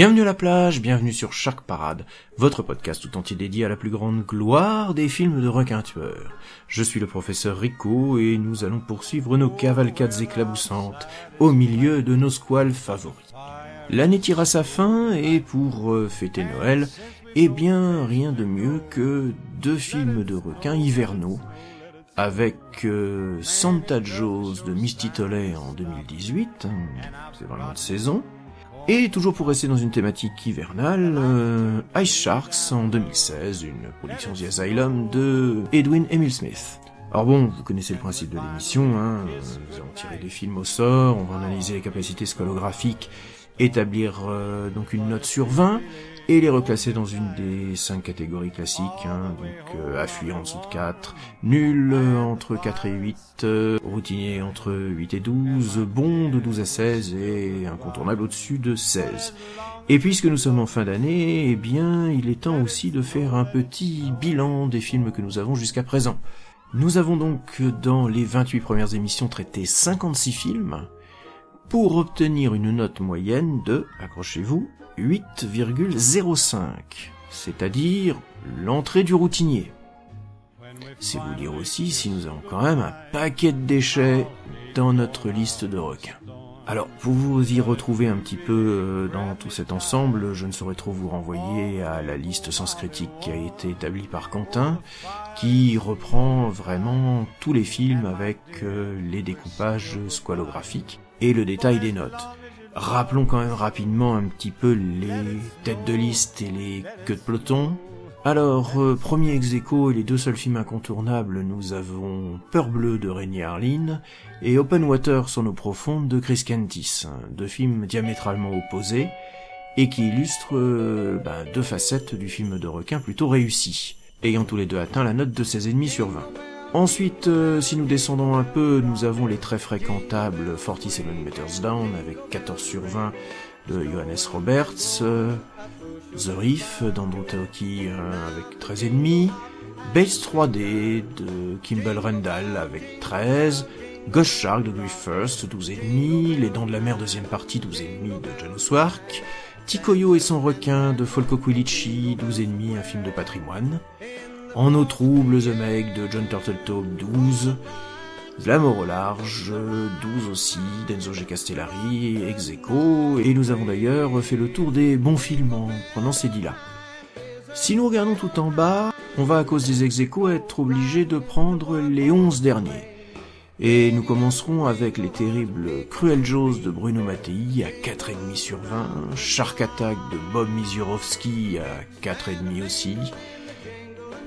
Bienvenue à la plage, bienvenue sur Shark Parade, votre podcast tout entier dédié à la plus grande gloire des films de requins tueurs. Je suis le professeur Rico et nous allons poursuivre nos cavalcades éclaboussantes au milieu de nos squales favoris. L'année tire à sa fin et pour euh, fêter Noël, eh bien rien de mieux que deux films de requins hivernaux avec euh, Santa Joe's de Misty Tolley en 2018, hein, c'est vraiment de saison, et toujours pour rester dans une thématique hivernale, euh, Ice Sharks en 2016, une production The Asylum de Edwin Emil Smith. Alors bon, vous connaissez le principe de l'émission, hein, nous allons tirer des films au sort, on va analyser les capacités scolographiques, établir euh, donc une note sur 20, et les reclasser dans une des cinq catégories classiques, hein, donc euh, en dessous de 4, nul euh, entre 4 et 8, euh, routinier entre 8 et 12, bon de 12 à 16 et incontournable au-dessus de 16. Et puisque nous sommes en fin d'année, eh bien, il est temps aussi de faire un petit bilan des films que nous avons jusqu'à présent. Nous avons donc dans les 28 premières émissions traité 56 films, pour obtenir une note moyenne de, accrochez-vous, 8,05, c'est-à-dire l'entrée du routinier. C'est vous dire aussi si nous avons quand même un paquet de déchets dans notre liste de requins. Alors, pour vous y retrouver un petit peu euh, dans tout cet ensemble, je ne saurais trop vous renvoyer à la liste sens critique qui a été établie par Quentin, qui reprend vraiment tous les films avec euh, les découpages squalographiques et le détail des notes. Rappelons quand même rapidement un petit peu les têtes de liste et les queues de peloton. Alors, euh, premier ex et les deux seuls films incontournables, nous avons Peur bleue de Rémi Harlin et Open Water sur nos profondes de Chris Kentis, deux films diamétralement opposés et qui illustrent euh, ben, deux facettes du film de requin plutôt réussi, ayant tous les deux atteint la note de 16,5 sur 20. Ensuite, euh, si nous descendons un peu, nous avons les très fréquentables 47 Meters Down avec 14 sur 20 de Johannes Roberts, euh, The Reef d'Andrew Taoki euh, avec 13,5, Base 3D de Kimball Rendall avec 13, Ghost Shark de Griff First 12,5, Les Dents de la Mer deuxième partie 12,5 de Janos Wark, Tikoyo et son requin de Folko Quilici 12,5 un film de patrimoine, en eau trouble, The Meg de John Turteltaub, 12. La mort au large, 12 aussi, d'Enzo G. Castellari, Execo, et nous avons d'ailleurs fait le tour des bons films en prenant ces dix-là. Si nous regardons tout en bas, on va à cause des Execo être obligé de prendre les 11 derniers. Et nous commencerons avec les terribles Cruel Jaws de Bruno Mattei à 4,5 sur 20, Shark Attack de Bob Misiorowski à 4,5 aussi,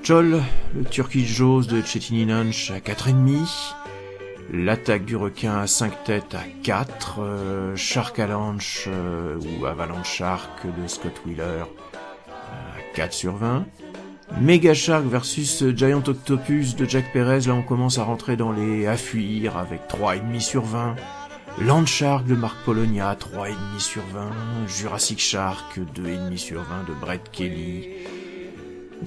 Joel, le Turkish Jaws de Chetini Nanch à 4,5. L'attaque du requin à 5 têtes à 4. Euh, Shark Avalanche euh, ou Avalanche Shark de Scott Wheeler à 4 sur 20. Mega Shark versus Giant Octopus de Jack Perez, là on commence à rentrer dans les à fuir avec 3,5 sur 20. Land Shark de Mark Polonia, 3,5 sur 20. Jurassic Shark, 2,5 sur 20 de Brett Kelly.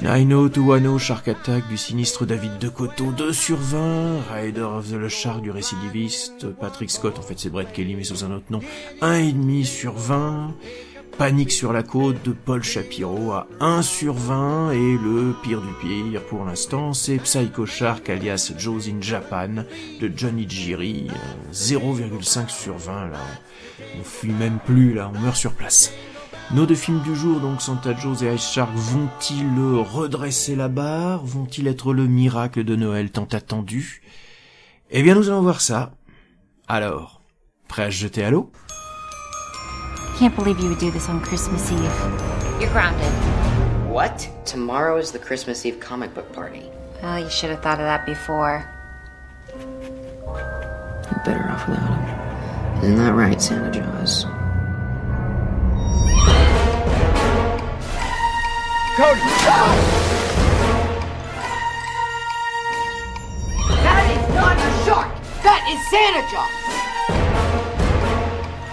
Nino Tuano Shark Attack du sinistre David de Coteau, 2 sur 20. Rider of the Shark du récidiviste Patrick Scott, en fait c'est Brett Kelly mais sous un autre nom, 1,5 sur 20. Panique sur la côte de Paul Shapiro à 1 sur 20 et le pire du pire pour l'instant c'est Psycho Shark alias Joe's in Japan de Johnny Jiri 0,5 sur 20 là on fuit même plus là on meurt sur place nos deux films du jour, donc Santa Joe's et Ice Shark, vont-ils redresser la barre? Vont-ils être le miracle de Noël tant attendu? Eh bien, nous allons voir ça. Alors, prêt à se jeter à l'eau? Can't believe you would do this on Christmas Eve. You're grounded. What? Tomorrow is the Christmas Eve comic book party. Well, you should have thought of that before. You're better off without him. Isn't that right, Santa Jaws? Cody! That is not a shark! That is Santa Claus!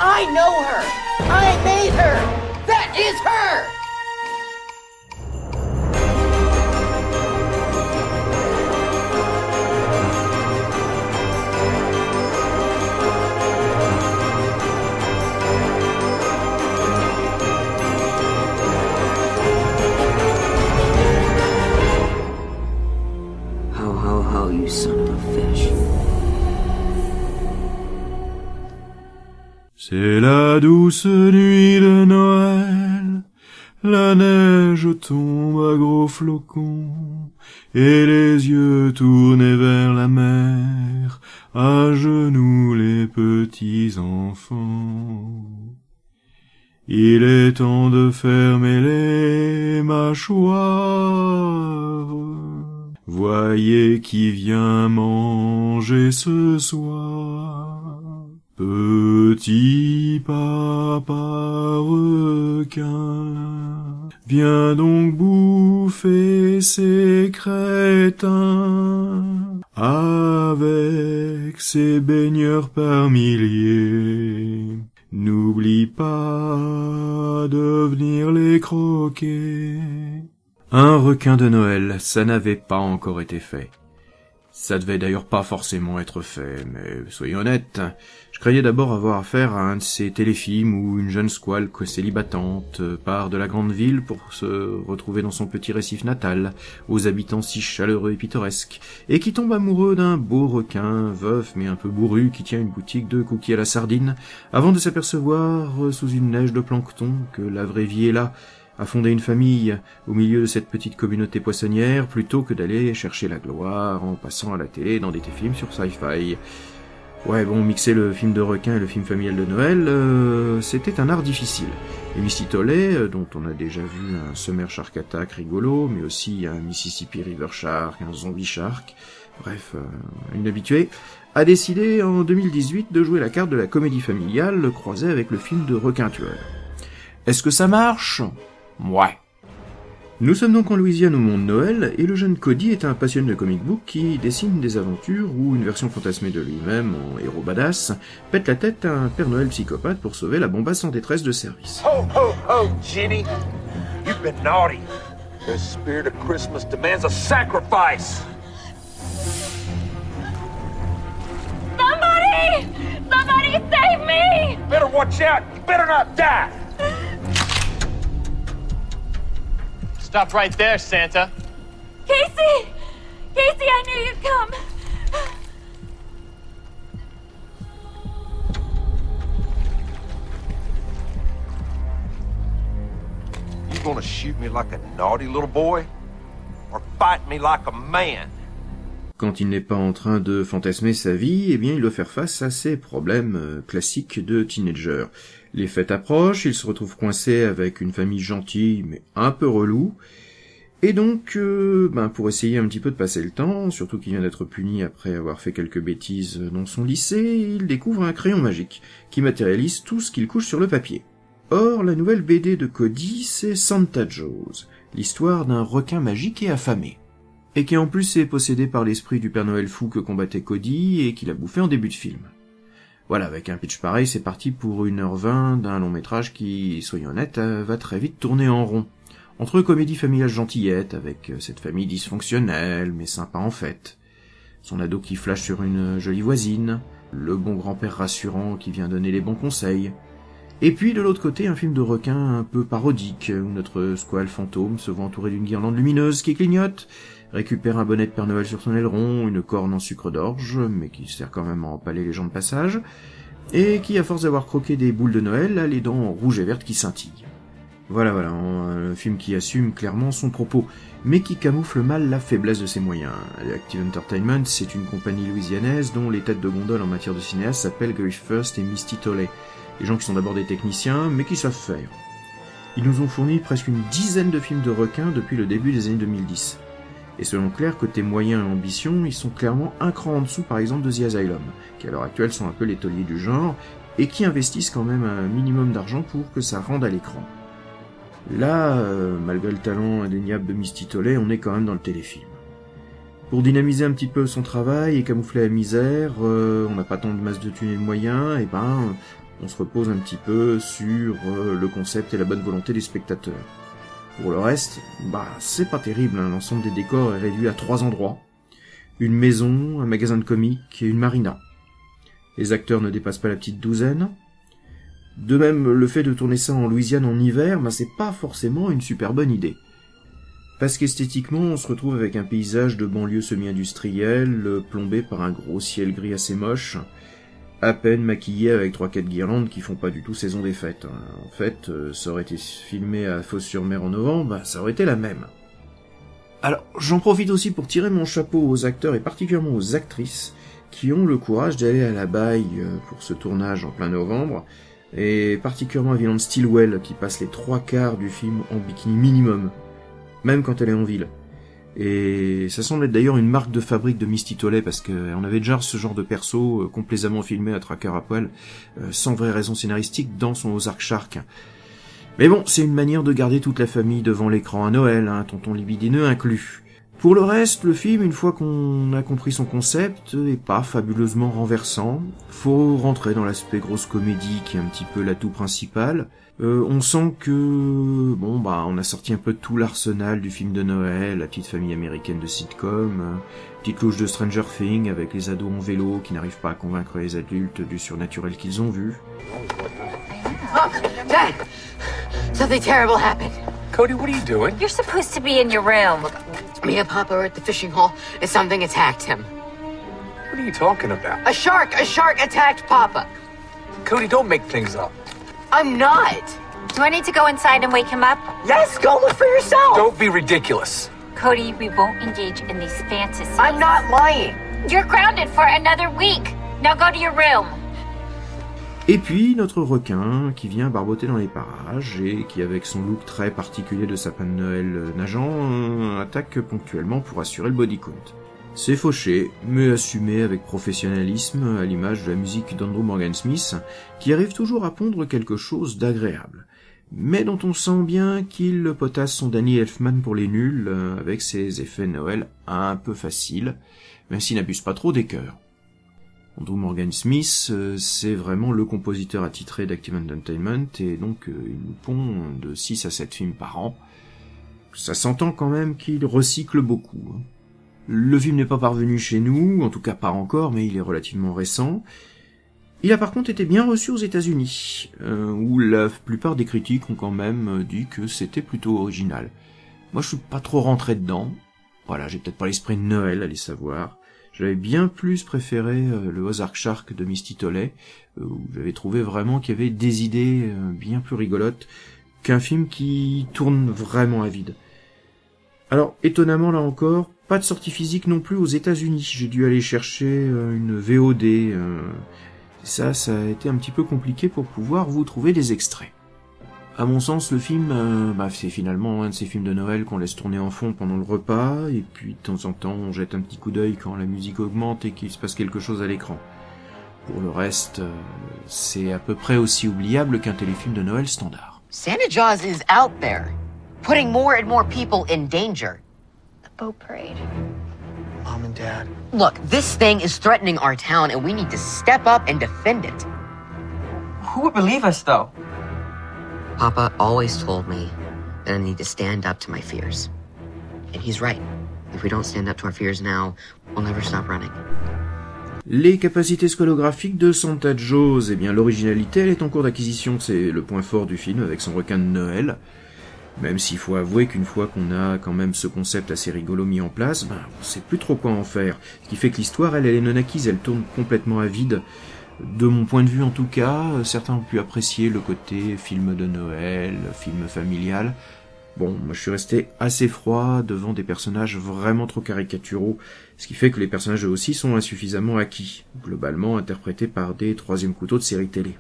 I know her! I made her! That is her! C'est la douce nuit de Noël, la neige tombe à gros flocons, et les yeux tournés vers la mer, à genoux les petits enfants. Il est temps de fermer les mâchoires. Voyez qui vient manger ce soir. Petit papa requin, viens donc bouffer ces crétins, avec ces baigneurs par milliers. N'oublie pas de venir les croquer. Un requin de Noël, ça n'avait pas encore été fait. Ça devait d'ailleurs pas forcément être fait, mais soyons honnêtes, je croyais d'abord avoir affaire à un de ces téléfilms où une jeune squale célibatante part de la grande ville pour se retrouver dans son petit récif natal, aux habitants si chaleureux et pittoresques, et qui tombe amoureux d'un beau requin, veuf mais un peu bourru, qui tient une boutique de cookies à la sardine, avant de s'apercevoir, sous une neige de plancton, que la vraie vie est là, à fonder une famille au milieu de cette petite communauté poissonnière plutôt que d'aller chercher la gloire en passant à la télé dans des films sur sci-fi. Ouais, bon, mixer le film de requin et le film familial de Noël, euh, c'était un art difficile. Et Tolley, euh, dont on a déjà vu un Summer Shark Attack rigolo, mais aussi un Mississippi River Shark, un Zombie Shark, bref, euh, une habituée, a décidé en 2018 de jouer la carte de la comédie familiale croisée avec le film de requin tueur. Est-ce que ça marche? Ouais. Nous sommes donc en Louisiane au monde Noël, et le jeune Cody est un passionné de comic book qui dessine des aventures où une version fantasmée de lui-même, en héros badass, pète la tête à un Père Noël psychopathe pour sauver la bombasse en détresse de service. Ho, ho, ho, Jenny! You've been naughty. The spirit of Christmas demands a sacrifice. Somebody! Somebody save me! Better watch out. You better not die. Stop right there, Santa. Casey! Casey, I knew you'd come. You gonna shoot me like a naughty little boy? Or fight me like a man? Quand il n'est pas en train de fantasmer sa vie, eh bien il doit faire face à ses problèmes euh, classiques de teenager. Les fêtes approchent, il se retrouve coincé avec une famille gentille mais un peu relou. Et donc, euh, ben, pour essayer un petit peu de passer le temps, surtout qu'il vient d'être puni après avoir fait quelques bêtises dans son lycée, il découvre un crayon magique qui matérialise tout ce qu'il couche sur le papier. Or, la nouvelle BD de Cody, c'est Santa Jaws, l'histoire d'un requin magique et affamé. Et qui en plus est possédé par l'esprit du Père Noël fou que combattait Cody et qu'il a bouffé en début de film. Voilà, avec un pitch pareil, c'est parti pour 1h20 d'un long métrage qui, soyons honnêtes, euh, va très vite tourner en rond. Entre comédie familiale gentillette, avec euh, cette famille dysfonctionnelle, mais sympa en fait, son ado qui flash sur une jolie voisine, le bon grand-père rassurant qui vient donner les bons conseils, et puis de l'autre côté un film de requin un peu parodique, où notre squale fantôme se voit entouré d'une guirlande lumineuse qui clignote, récupère un bonnet de Père Noël sur son aileron, une corne en sucre d'orge, mais qui sert quand même à empaler les gens de passage, et qui, à force d'avoir croqué des boules de Noël, a les dents rouges et vertes qui scintillent. Voilà, voilà, un film qui assume clairement son propos, mais qui camoufle mal la faiblesse de ses moyens. Active Entertainment, c'est une compagnie louisianaise dont les têtes de gondole en matière de cinéaste s'appellent Griff First et Misty Tolley. Des gens qui sont d'abord des techniciens, mais qui savent faire. Ils nous ont fourni presque une dizaine de films de requins depuis le début des années 2010. Et selon Claire, côté moyens et ambition, ils sont clairement un cran en dessous par exemple de The Asylum, qui à l'heure actuelle sont un peu les tauliers du genre, et qui investissent quand même un minimum d'argent pour que ça rende à l'écran. Là, euh, malgré le talent indéniable de Misty Tolley, on est quand même dans le téléfilm. Pour dynamiser un petit peu son travail et camoufler la misère, euh, on n'a pas tant de masse de thunes et de moyens, et ben on se repose un petit peu sur euh, le concept et la bonne volonté des spectateurs. Pour le reste, bah c'est pas terrible, hein. l'ensemble des décors est réduit à trois endroits. Une maison, un magasin de comics et une marina. Les acteurs ne dépassent pas la petite douzaine. De même, le fait de tourner ça en Louisiane en hiver, bah c'est pas forcément une super bonne idée. Parce qu'esthétiquement, on se retrouve avec un paysage de banlieue semi-industrielle, plombé par un gros ciel gris assez moche, à peine maquillé avec trois quatre guirlandes qui font pas du tout saison des fêtes. En fait, euh, ça aurait été filmé à Fos-sur-Mer en novembre, bah, ça aurait été la même. Alors, j'en profite aussi pour tirer mon chapeau aux acteurs et particulièrement aux actrices qui ont le courage d'aller à la baille euh, pour ce tournage en plein novembre, et particulièrement à Violent Stillwell qui passe les trois quarts du film en bikini minimum, même quand elle est en ville. Et ça semble être d'ailleurs une marque de fabrique de Misty Tolley parce qu'on avait déjà ce genre de perso euh, complaisamment filmé à tracker à poil, euh, sans vraie raison scénaristique, dans son Ozark Shark. Mais bon, c'est une manière de garder toute la famille devant l'écran à Noël, hein, tonton libidineux inclus. Pour le reste, le film, une fois qu'on a compris son concept, est pas fabuleusement renversant. Faut rentrer dans l'aspect grosse comédie qui est un petit peu l'atout principal. Euh, on sent que bon bah on a sorti un peu tout l'arsenal du film de Noël, la petite famille américaine de sitcom, euh, petite louche de Stranger Things avec les ados en vélo qui n'arrivent pas à convaincre les adultes du surnaturel qu'ils ont vu. Dad! Something terrible happened. Cody, what are you doing? You're supposed to be in your room. Me and Papa are at the fishing hole, and something attacked him. What are you talking about? A shark! A shark attacked Papa! Cody, don't make things up. I'm not! Do I need to go inside and wake him up? Yes, go look for yourself! Don't be ridiculous. Cody, we won't engage in these fantasies. I'm not lying! You're grounded for another week. Now go to your room. Et puis notre requin qui vient barboter dans les parages et qui avec son look très particulier de sapin de Noël euh, nageant euh, attaque ponctuellement pour assurer le body count. C'est fauché, mais assumé avec professionnalisme à l'image de la musique d'Andrew Morgan Smith qui arrive toujours à pondre quelque chose d'agréable. Mais dont on sent bien qu'il potasse son Danny Elfman pour les nuls euh, avec ses effets Noël un peu faciles, même s'il n'abuse pas trop des chœurs. Andrew Morgan Smith, euh, c'est vraiment le compositeur attitré d'Active Entertainment et donc euh, il nous pond de 6 à 7 films par an. Ça s'entend quand même qu'il recycle beaucoup. hein. Le film n'est pas parvenu chez nous, en tout cas pas encore, mais il est relativement récent. Il a par contre été bien reçu aux États-Unis, euh, où la plupart des critiques ont quand même dit que c'était plutôt original. Moi, je suis pas trop rentré dedans. Voilà, j'ai peut-être pas l'esprit de Noël, allez savoir. J'avais bien plus préféré euh, le Ozark Shark de Misty Tolley, euh, où j'avais trouvé vraiment qu'il y avait des idées euh, bien plus rigolotes qu'un film qui tourne vraiment à vide. Alors, étonnamment là encore, pas de sortie physique non plus aux États-Unis. J'ai dû aller chercher une VOD. ça, ça a été un petit peu compliqué pour pouvoir vous trouver des extraits. À mon sens, le film, euh, bah, c'est finalement un de ces films de Noël qu'on laisse tourner en fond pendant le repas, et puis de temps en temps on jette un petit coup d'œil quand la musique augmente et qu'il se passe quelque chose à l'écran. Pour le reste, euh, c'est à peu près aussi oubliable qu'un téléfilm de Noël standard. Santa Jaws is out there, putting more and more people in danger. The boat parade. Mom and Dad. Look, this thing is threatening our town, and we need to step up and defend it. Who would believe us, though? Papa always told me that I need to stand up to my fears. And he's right. If we don't stand up to our fears now, we'll never stop running. Les capacités scolographiques de Santa Jaws, eh bien l'originalité elle est en cours d'acquisition, c'est le point fort du film avec son requin de Noël. Même s'il faut avouer qu'une fois qu'on a quand même ce concept assez rigolo mis en place, ben, on sait plus trop quoi en faire. Ce qui fait que l'histoire, elle, elle est non acquise, elle tourne complètement à vide. De mon point de vue en tout cas, euh, certains ont pu apprécier le côté film de Noël, film familial. Bon, moi je suis resté assez froid devant des personnages vraiment trop caricaturaux, ce qui fait que les personnages eux aussi sont insuffisamment acquis, globalement interprétés par des troisième couteaux de série télé.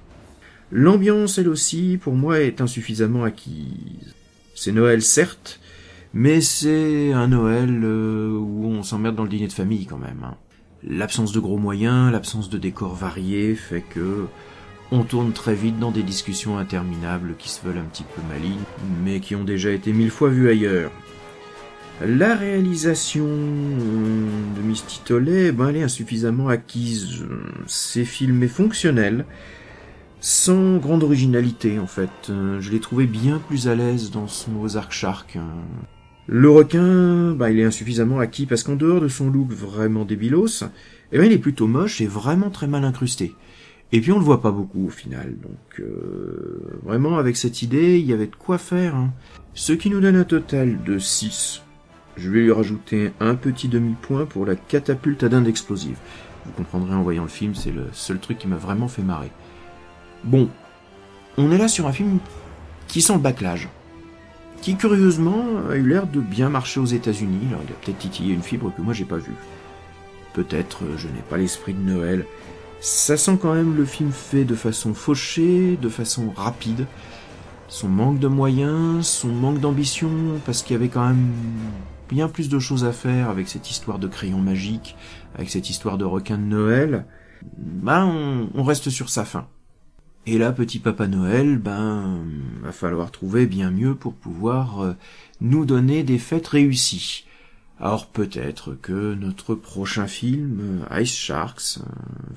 L'ambiance, elle aussi, pour moi, est insuffisamment acquise. C'est Noël, certes, mais c'est un Noël euh, où on s'emmerde dans le dîner de famille quand même. hein. L'absence de gros moyens, l'absence de décors variés fait que on tourne très vite dans des discussions interminables qui se veulent un petit peu malignes, mais qui ont déjà été mille fois vues ailleurs. La réalisation de Misty Tolley, ben, elle est insuffisamment acquise. C'est filmé fonctionnel, sans grande originalité en fait. Je l'ai trouvé bien plus à l'aise dans son Ozark Shark. Le requin, ben, il est insuffisamment acquis parce qu'en dehors de son look vraiment débilos, eh ben, il est plutôt moche et vraiment très mal incrusté. Et puis on le voit pas beaucoup au final. Donc euh, vraiment avec cette idée, il y avait de quoi faire. Hein. Ce qui nous donne un total de 6. Je vais lui rajouter un petit demi-point pour la catapulte à dinde explosive. Vous comprendrez en voyant le film, c'est le seul truc qui m'a vraiment fait marrer. Bon, on est là sur un film qui sent le bâclage. Qui curieusement a eu l'air de bien marcher aux États-Unis. Alors il a peut-être titillé une fibre que moi j'ai pas vue. Peut-être euh, je n'ai pas l'esprit de Noël. Ça sent quand même le film fait de façon fauchée, de façon rapide. Son manque de moyens, son manque d'ambition, parce qu'il y avait quand même bien plus de choses à faire avec cette histoire de crayon magique, avec cette histoire de requin de Noël. Ben, on, on reste sur sa fin. Et là, petit Papa Noël, ben, va falloir trouver bien mieux pour pouvoir euh, nous donner des fêtes réussies. Alors peut-être que notre prochain film, euh, Ice Sharks, euh,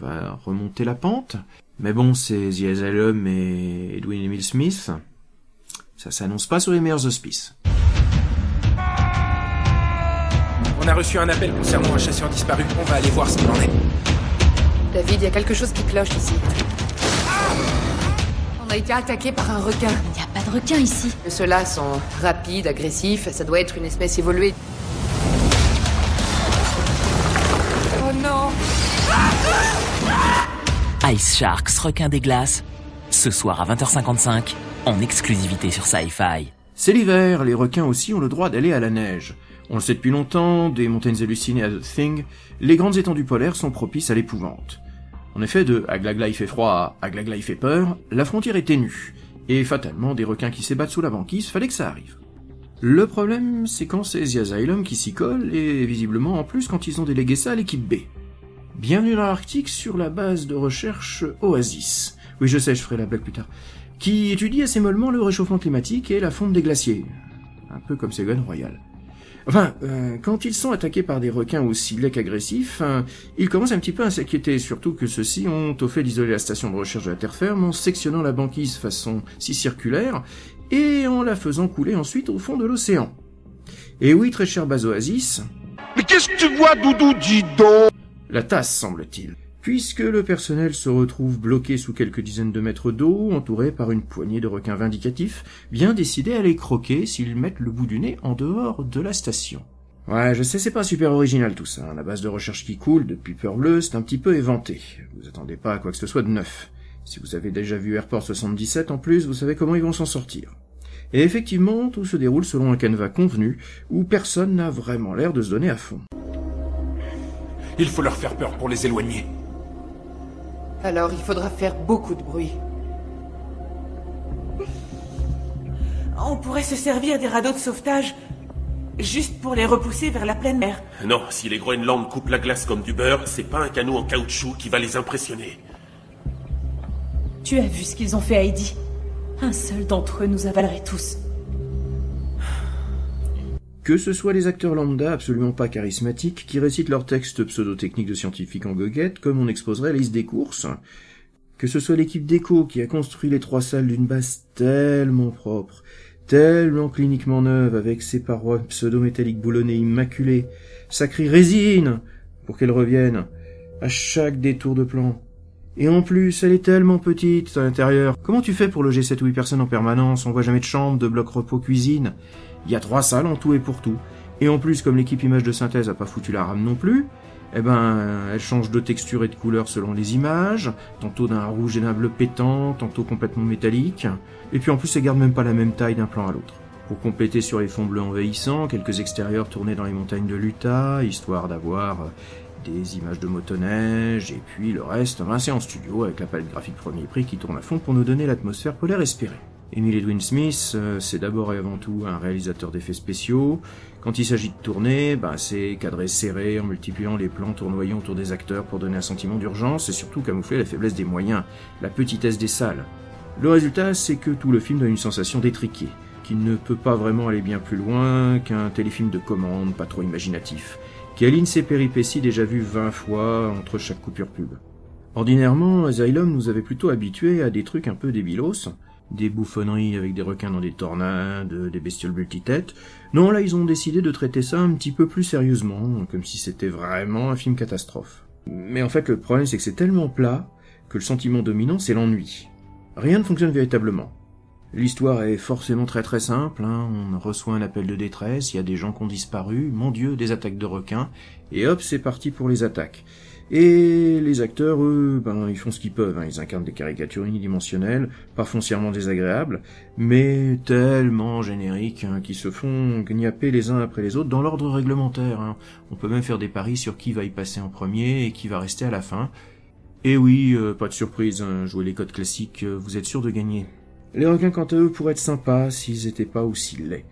va remonter la pente. Mais bon, c'est The Asylum et Edwin Emil Smith. Ça s'annonce pas sur les meilleurs auspices. On a reçu un appel concernant un chasseur disparu. On va aller voir ce qu'il en est. David, il y a quelque chose qui cloche ici. A été attaqué par un requin. Il n'y a pas de requin ici. Ceux-là sont rapides, agressifs. Ça doit être une espèce évoluée. Oh non Ice Sharks, requin des glaces. Ce soir à 20h55, en exclusivité sur Sci-Fi. C'est l'hiver, les requins aussi ont le droit d'aller à la neige. On le sait depuis longtemps, des montagnes hallucinées à The Thing, les grandes étendues polaires sont propices à l'épouvante. En effet, de Aglagla il fait froid à Aglagla il fait peur, la frontière est ténue. Et fatalement, des requins qui s'ébattent sous la banquise, fallait que ça arrive. Le problème, c'est quand c'est The Asylum qui s'y colle, et visiblement en plus quand ils ont délégué ça à l'équipe B. Bienvenue dans l'Arctique sur la base de recherche Oasis. Oui, je sais, je ferai la blague plus tard. Qui étudie assez mollement le réchauffement climatique et la fonte des glaciers. Un peu comme Ségolène Royal. Enfin, euh, quand ils sont attaqués par des requins aussi laids qu'agressifs, euh, ils commencent un petit peu à s'inquiéter, surtout que ceux-ci ont au fait d'isoler la station de recherche de la terre ferme en sectionnant la banquise façon si circulaire, et en la faisant couler ensuite au fond de l'océan. Et oui, très cher Bazoasis. Mais qu'est-ce que tu vois, Doudou, dis donc? La tasse, semble-t-il. Puisque le personnel se retrouve bloqué sous quelques dizaines de mètres d'eau, entouré par une poignée de requins vindicatifs, bien décidés à les croquer s'ils mettent le bout du nez en dehors de la station. Ouais, je sais, c'est pas super original tout ça. La base de recherche qui coule depuis Peur c'est un petit peu éventé. Vous attendez pas à quoi que ce soit de neuf. Si vous avez déjà vu Airport 77 en plus, vous savez comment ils vont s'en sortir. Et effectivement, tout se déroule selon un canevas convenu, où personne n'a vraiment l'air de se donner à fond. Il faut leur faire peur pour les éloigner. Alors il faudra faire beaucoup de bruit. On pourrait se servir des radeaux de sauvetage juste pour les repousser vers la pleine mer. Non, si les Groenland coupent la glace comme du beurre, c'est pas un canot en caoutchouc qui va les impressionner. Tu as vu ce qu'ils ont fait à Heidi? Un seul d'entre eux nous avalerait tous. Que ce soit les acteurs lambda absolument pas charismatiques qui récitent leurs textes pseudo-techniques de scientifiques en goguette comme on exposerait la liste des courses, que ce soit l'équipe d'écho qui a construit les trois salles d'une base tellement propre, tellement cliniquement neuve avec ses parois pseudo-métalliques boulonnées immaculées, ça crie résine pour qu'elle revienne à chaque détour de plan. Et en plus, elle est tellement petite à l'intérieur. Comment tu fais pour loger 7 ou 8 personnes en permanence? On voit jamais de chambre, de bloc repos, cuisine. Il y a trois salles en tout et pour tout. Et en plus, comme l'équipe image de synthèse a pas foutu la rame non plus, eh ben, elle change de texture et de couleur selon les images, tantôt d'un rouge et d'un bleu pétant, tantôt complètement métallique. Et puis en plus, elle garde même pas la même taille d'un plan à l'autre. Pour compléter sur les fonds bleus envahissants, quelques extérieurs tournés dans les montagnes de l'Utah, histoire d'avoir des images de motoneige, et puis le reste, ben, c'est en studio avec la palette graphique premier prix qui tourne à fond pour nous donner l'atmosphère polaire espérée. Emile Edwin Smith, euh, c'est d'abord et avant tout un réalisateur d'effets spéciaux. Quand il s'agit de tourner, bah, c'est cadré serré en multipliant les plans tournoyant autour des acteurs pour donner un sentiment d'urgence et surtout camoufler la faiblesse des moyens, la petitesse des salles. Le résultat, c'est que tout le film donne une sensation d'étriqué, qui ne peut pas vraiment aller bien plus loin qu'un téléfilm de commande pas trop imaginatif, qui aligne ses péripéties déjà vues 20 fois entre chaque coupure pub. Ordinairement, Asylum nous avait plutôt habitués à des trucs un peu débilos, des bouffonneries avec des requins dans des tornades, des bestioles multitêtes. Non, là, ils ont décidé de traiter ça un petit peu plus sérieusement, comme si c'était vraiment un film catastrophe. Mais en fait, le problème, c'est que c'est tellement plat que le sentiment dominant, c'est l'ennui. Rien ne fonctionne véritablement. L'histoire est forcément très très simple, hein. on reçoit un appel de détresse, il y a des gens qui ont disparu, mon dieu, des attaques de requins, et hop, c'est parti pour les attaques. Et les acteurs, eux, ben, ils font ce qu'ils peuvent. Hein. Ils incarnent des caricatures unidimensionnelles, pas foncièrement désagréables, mais tellement génériques, hein, qui se font gnapper les uns après les autres dans l'ordre réglementaire. Hein. On peut même faire des paris sur qui va y passer en premier et qui va rester à la fin. Et oui, euh, pas de surprise, hein, jouer les codes classiques, euh, vous êtes sûr de gagner. Les requins, quant à eux, pourraient être sympas s'ils étaient pas aussi laids.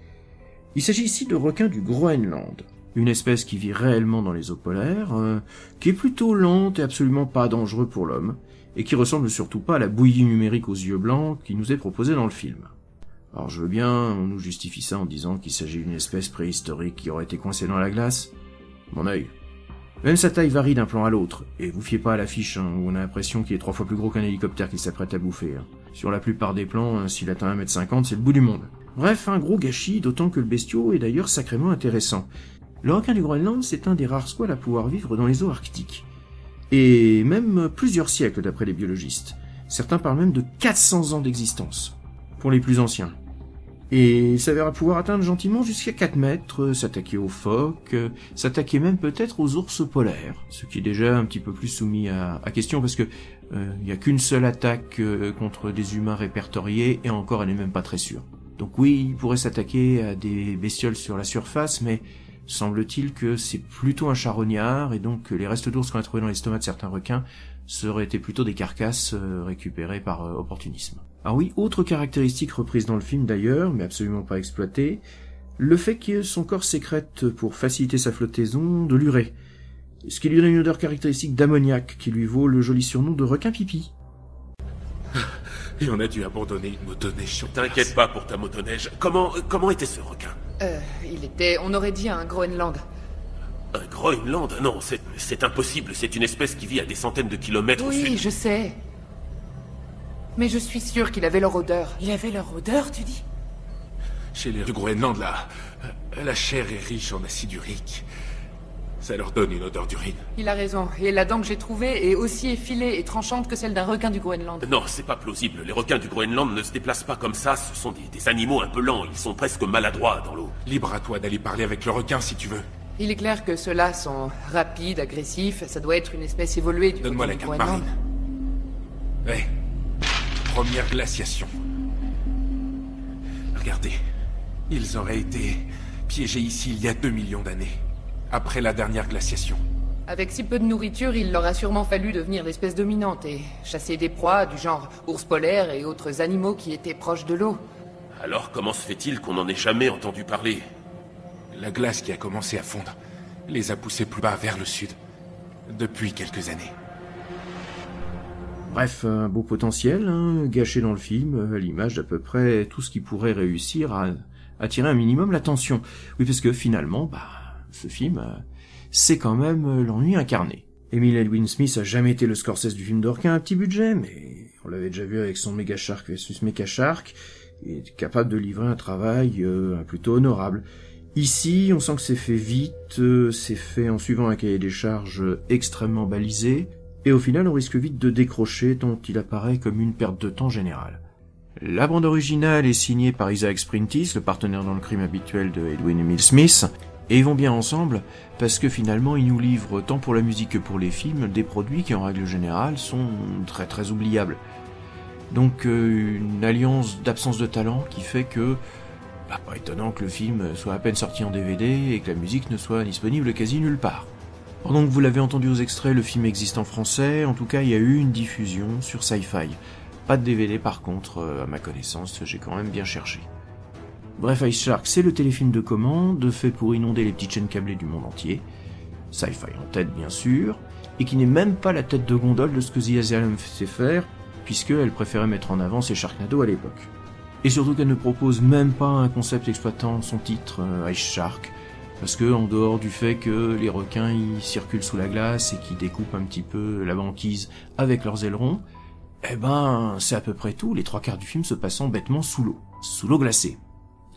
Il s'agit ici de requins du Groenland une espèce qui vit réellement dans les eaux polaires, euh, qui est plutôt lente et absolument pas dangereux pour l'homme, et qui ressemble surtout pas à la bouillie numérique aux yeux blancs qui nous est proposée dans le film. Alors je veux bien, on nous justifie ça en disant qu'il s'agit d'une espèce préhistorique qui aurait été coincée dans la glace. Mon œil. Même sa taille varie d'un plan à l'autre, et vous fiez pas à l'affiche, hein, où on a l'impression qu'il est trois fois plus gros qu'un hélicoptère qui s'apprête à bouffer. Hein. Sur la plupart des plans, hein, s'il atteint 1m50, c'est le bout du monde. Bref, un gros gâchis, d'autant que le bestiau est d'ailleurs sacrément intéressant. Le requin du Groenland, c'est un des rares squales à pouvoir vivre dans les eaux arctiques. Et même plusieurs siècles d'après les biologistes. Certains parlent même de 400 ans d'existence, pour les plus anciens. Et il s'avère pouvoir atteindre gentiment jusqu'à 4 mètres, s'attaquer aux phoques, s'attaquer même peut-être aux ours polaires, ce qui est déjà un petit peu plus soumis à, question parce que euh, il n'y a qu'une seule attaque euh, contre des humains répertoriés et encore elle n'est même pas très sûre. Donc oui, il pourrait s'attaquer à des bestioles sur la surface, mais semble-t-il que c'est plutôt un charognard et donc les restes d'ours qu'on a trouvés dans l'estomac de certains requins seraient plutôt des carcasses euh, récupérées par euh, opportunisme. Ah oui, autre caractéristique reprise dans le film d'ailleurs, mais absolument pas exploitée, le fait que son corps sécrète pour faciliter sa flottaison de l'urée, ce qui lui donne une odeur caractéristique d'ammoniac qui lui vaut le joli surnom de requin pipi. Et on a dû abandonner une motoneige T'inquiète pas pour ta motoneige. Comment, comment était ce requin? Euh, il était, on aurait dit, un Groenland. Un Groenland? Non, c'est impossible. C'est une espèce qui vit à des centaines de kilomètres oui, au sud. Oui, je sais. Mais je suis sûr qu'il avait leur odeur. Il avait leur odeur, tu dis? Chez les du Groenland, là, la chair est riche en acide urique. Ça leur donne une odeur d'urine. Il a raison. Et la dent que j'ai trouvée est aussi effilée et tranchante que celle d'un requin du Groenland. Non, c'est pas plausible. Les requins du Groenland ne se déplacent pas comme ça. Ce sont des, animaux un peu lents. Ils sont presque maladroits dans l'eau. Libre à toi d'aller parler avec le requin si tu veux. Il est clair que ceux-là sont rapides, agressifs. Ça doit être une espèce évoluée du Donne-moi la carte marine. Ouais. Première glaciation. Regardez. Ils auraient été piégés ici il y a deux millions d'années après la dernière glaciation. Avec si peu de nourriture, il leur a sûrement fallu devenir l'espèce dominante et chasser des proies du genre ours polaires et autres animaux qui étaient proches de l'eau. Alors comment se fait-il qu'on n'en ait jamais entendu parler? La glace qui a commencé à fondre les a poussés plus bas vers le sud, depuis quelques années. Bref, un beau potentiel, hein, gâché dans le film, à l'image d'à peu près tout ce qui pourrait réussir à attirer un minimum l'attention. Oui, parce que finalement, bah, ce film, euh, c'est quand même euh, l'ennui incarné. Emile Edwin Smith a jamais été le Scorsese du film d'Orquin à petit budget, mais on l'avait déjà vu avec son Mega Shark vs Mecha Shark, il est capable de livrer un travail euh, plutôt honorable. Ici, on sent que c'est fait vite, c'est fait en suivant un cahier des charges extrêmement balisé, et au final on risque vite de décrocher tant il apparaît comme une perte de temps générale. La bande originale est signée par Isaac Sprintis, le partenaire dans le crime habituel de Edwin Emile Smith, et ils vont bien ensemble parce que finalement ils nous livrent tant pour la musique que pour les films des produits qui en règle générale sont très très oubliables. Donc euh, une alliance d'absence de talent qui fait que bah, pas étonnant que le film soit à peine sorti en DVD et que la musique ne soit disponible quasi nulle part. Pendant que vous l'avez entendu aux extraits, le film existe en français, en tout cas il y a eu une diffusion sur Sci-Fi. Pas de DVD par contre, euh, à ma connaissance, j'ai quand même bien cherché. Bref, Ice Shark, c'est le téléfilm de commande, fait pour inonder les petites chaînes câblées du monde entier. Sci-fi en tête, bien sûr, et qui n'est même pas la tête de gondole de ce que The Asylum sait faire, puisqu'elle préférait mettre en avant ses Sharknado à l'époque. Et surtout qu'elle ne propose même pas un concept exploitant son titre, euh, Ice Shark, parce que en dehors du fait que les requins ils circulent sous la glace et qu'ils découpent un petit peu la banquise avec leurs ailerons, eh ben c'est à peu près tout, les trois quarts du film se passant bêtement sous l'eau, sous l'eau glacée.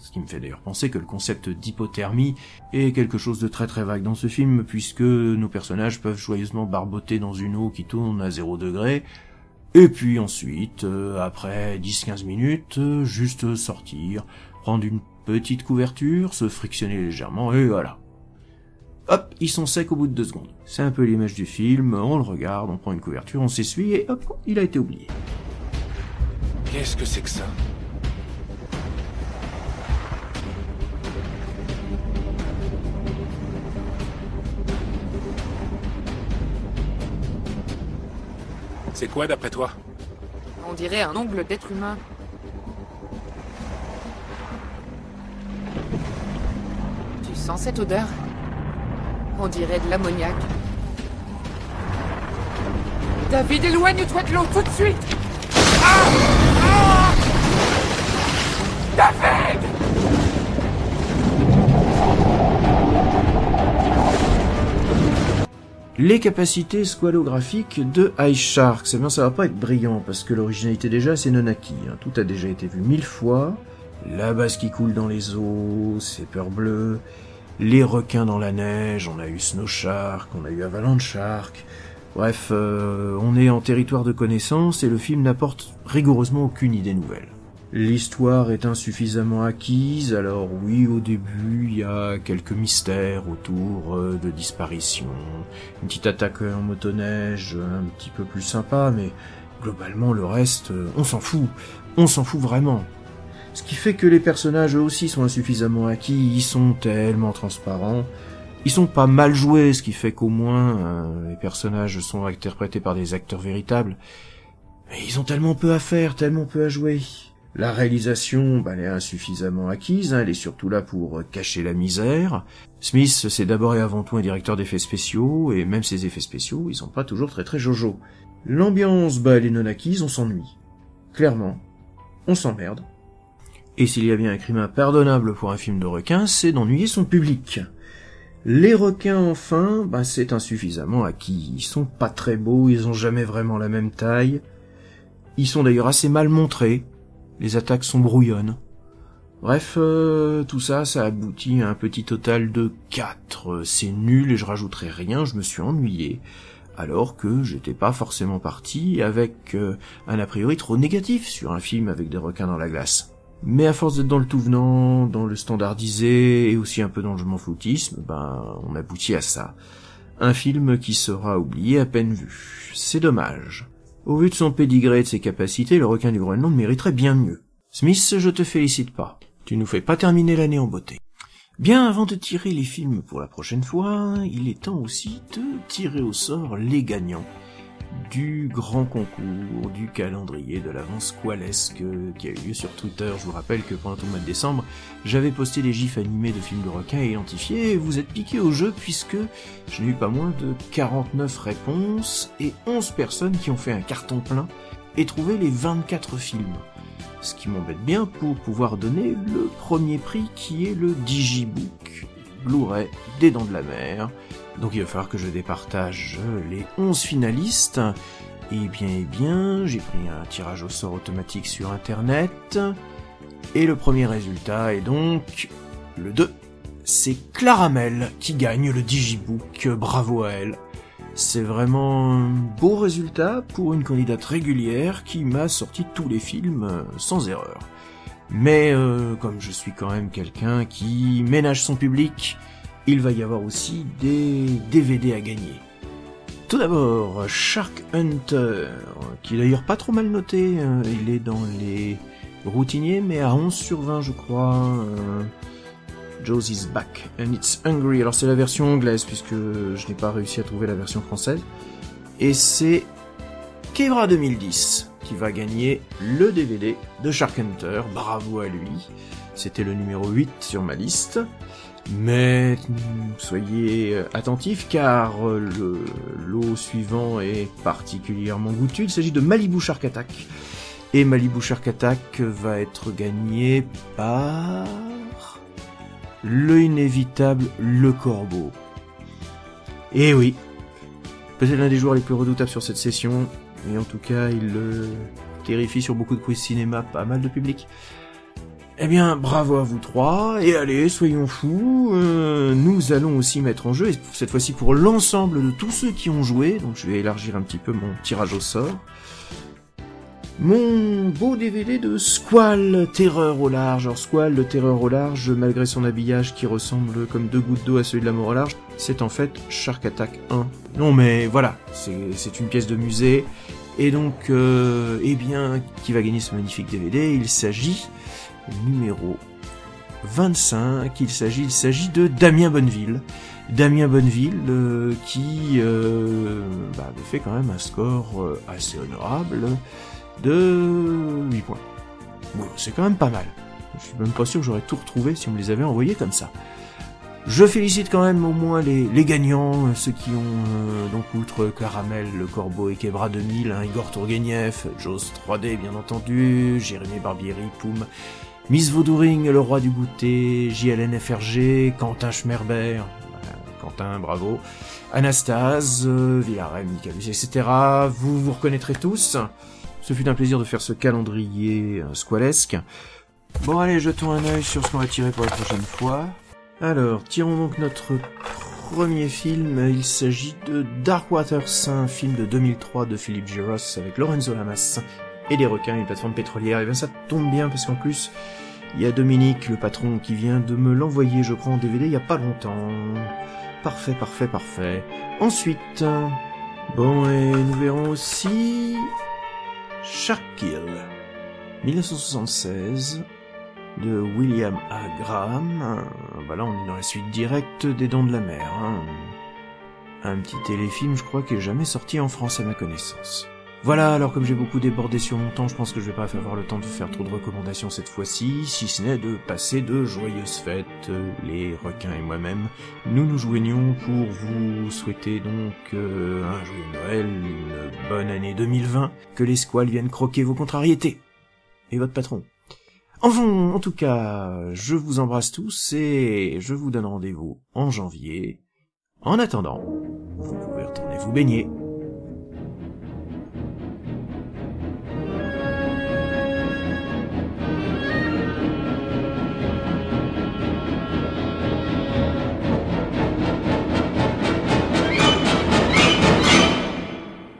Ce qui me fait d'ailleurs penser que le concept d'hypothermie est quelque chose de très très vague dans ce film, puisque nos personnages peuvent joyeusement barboter dans une eau qui tourne à 0 degré, et puis ensuite, euh, après 10-15 minutes, euh, juste sortir, prendre une petite couverture, se frictionner légèrement, et voilà. Hop, ils sont secs au bout de deux secondes. C'est un peu l'image du film, on le regarde, on prend une couverture, on s'essuie, et hop, il a été oublié. Qu'est-ce que c'est que ça? C'est quoi d'après toi On dirait un ongle d'être humain. Tu sens cette odeur On dirait de l'ammoniac. David, éloigne-toi de l'eau tout de suite Les capacités squalographiques de Ice Shark, c'est bien ça va pas être brillant parce que l'originalité déjà c'est non acquis, hein. tout a déjà été vu mille fois, la base qui coule dans les eaux, ses peurs bleues, les requins dans la neige, on a eu Snow Shark, on a eu Avalanche Shark, bref, euh, on est en territoire de connaissance et le film n'apporte rigoureusement aucune idée nouvelle. L'histoire est insuffisamment acquise, alors oui, au début, il y a quelques mystères autour euh, de disparition, une petite attaque en motoneige, un petit peu plus sympa, mais globalement, le reste, euh, on s'en fout. On s'en fout vraiment. Ce qui fait que les personnages eux aussi sont insuffisamment acquis, ils sont tellement transparents, ils sont pas mal joués, ce qui fait qu'au moins euh, les personnages sont interprétés par des acteurs véritables, mais ils ont tellement peu à faire, tellement peu à jouer. La réalisation, bah, elle est insuffisamment acquise, hein, elle est surtout là pour cacher la misère. Smith, c'est d'abord et avant tout un directeur d'effets spéciaux, et même ses effets spéciaux, ils sont pas toujours très très jojo. L'ambiance, bah, elle est non acquise, on s'ennuie. Clairement, on s'emmerde. Et s'il y a bien un crime impardonnable pour un film de requin, c'est d'ennuyer son public. Les requins, enfin, bah, c'est insuffisamment acquis. Ils sont pas très beaux, ils ont jamais vraiment la même taille. Ils sont d'ailleurs assez mal montrés, les attaques sont brouillonnes. Bref, euh, tout ça, ça aboutit à un petit total de 4. C'est nul et je rajouterai rien, je me suis ennuyé. Alors que j'étais pas forcément parti avec euh, un a priori trop négatif sur un film avec des requins dans la glace. Mais à force d'être dans le tout venant, dans le standardisé et aussi un peu dans le je m'en foutisme, ben on aboutit à ça. Un film qui sera oublié à peine vu. C'est dommage. Au vu de son pédigré et de ses capacités, le requin du Groenland mériterait bien mieux. Smith, je te félicite pas. Tu nous fais pas terminer l'année en beauté. Bien, avant de tirer les films pour la prochaine fois, il est temps aussi de tirer au sort les gagnants du grand concours du calendrier de l'avance squalesque qui a eu lieu sur Twitter. Je vous rappelle que pendant tout le mois de décembre, j'avais posté des gifs animés de films de requins identifiés et vous êtes piqué au jeu puisque je n'ai eu pas moins de 49 réponses et 11 personnes qui ont fait un carton plein et trouvé les 24 films. Ce qui m'embête bien pour pouvoir donner le premier prix qui est le Digibook Blu-ray des Dents de la Mer donc il va falloir que je départage les 11 finalistes. Et bien, et bien, j'ai pris un tirage au sort automatique sur internet. Et le premier résultat est donc le 2. C'est Claramel qui gagne le Digibook. Bravo à elle. C'est vraiment un beau résultat pour une candidate régulière qui m'a sorti tous les films sans erreur. Mais euh, comme je suis quand même quelqu'un qui ménage son public, il va y avoir aussi des DVD à gagner. Tout d'abord, Shark Hunter, qui est d'ailleurs pas trop mal noté, hein. il est dans les routiniers, mais à 11 sur 20 je crois. Euh, Josie's Back and It's Hungry. Alors c'est la version anglaise puisque je n'ai pas réussi à trouver la version française. Et c'est Kebra 2010 qui va gagner le DVD de Shark Hunter. Bravo à lui. C'était le numéro 8 sur ma liste. Mais soyez attentifs car le lot suivant est particulièrement goûtu. Il s'agit de Malibu Shark Attack. Et Malibu Shark Attack va être gagné par le inévitable Le Corbeau. Et oui, peut-être l'un des joueurs les plus redoutables sur cette session, et en tout cas il le terrifie sur beaucoup de quiz cinéma, pas mal de public. Eh bien, bravo à vous trois, et allez, soyons fous, euh, nous allons aussi mettre en jeu, et cette fois-ci pour l'ensemble de tous ceux qui ont joué, donc je vais élargir un petit peu mon tirage au sort, mon beau DVD de Squall, Terreur au large. Alors Squall, Terreur au large, malgré son habillage qui ressemble comme deux gouttes d'eau à celui de la mort au large, c'est en fait Shark Attack 1. Non mais voilà, c'est une pièce de musée, et donc, euh, eh bien, qui va gagner ce magnifique DVD Il s'agit numéro 25, il s'agit, il s'agit de Damien Bonneville. Damien Bonneville euh, qui euh, bah, fait quand même un score euh, assez honorable de 8 points. C'est quand même pas mal. Je suis même pas sûr que j'aurais tout retrouvé si on me les avait envoyés comme ça. Je félicite quand même au moins les, gagnants, ceux qui ont, donc outre Caramel, Le Corbeau et Kebra 2000, hein, Igor Tourguenieff, Joss 3D bien entendu, Jérémy Barbieri, Poum, Miss Vaudouring, Le Roi du Goûter, JLN FRG, Quentin Schmerber, Quentin, bravo, Anastase, Villarem, Nicalus, etc. Vous vous reconnaîtrez tous. Ce fut un plaisir de faire ce calendrier squalesque. Bon allez, jetons un œil sur ce qu'on va tirer pour la prochaine fois. Alors, tirons donc notre premier film. Il s'agit de Dark Waters, un film de 2003 de Philippe Giros avec Lorenzo Lamas et des requins, une plateforme pétrolière. Et bien ça tombe bien parce qu'en plus, il y a Dominique, le patron, qui vient de me l'envoyer, je crois, en DVD il y a pas longtemps. Parfait, parfait, parfait. Ensuite, bon, et nous verrons aussi Shark Kill, 1976, de William A. Graham. Voilà, on est dans la suite directe des Dents de la Mer. Hein. Un petit téléfilm, je crois, qui est jamais sorti en France à ma connaissance. Voilà, alors comme j'ai beaucoup débordé sur mon temps, je pense que je vais pas avoir le temps de faire trop de recommandations cette fois-ci, si ce n'est de passer de joyeuses fêtes, les requins et moi-même. Nous nous joignons pour vous souhaiter donc euh, un joyeux Noël, une bonne année 2020, que les squales viennent croquer vos contrariétés. Et votre patron. Enfin, en tout cas, je vous embrasse tous et je vous donne rendez-vous en janvier. En attendant, vous pouvez retourner vous baigner.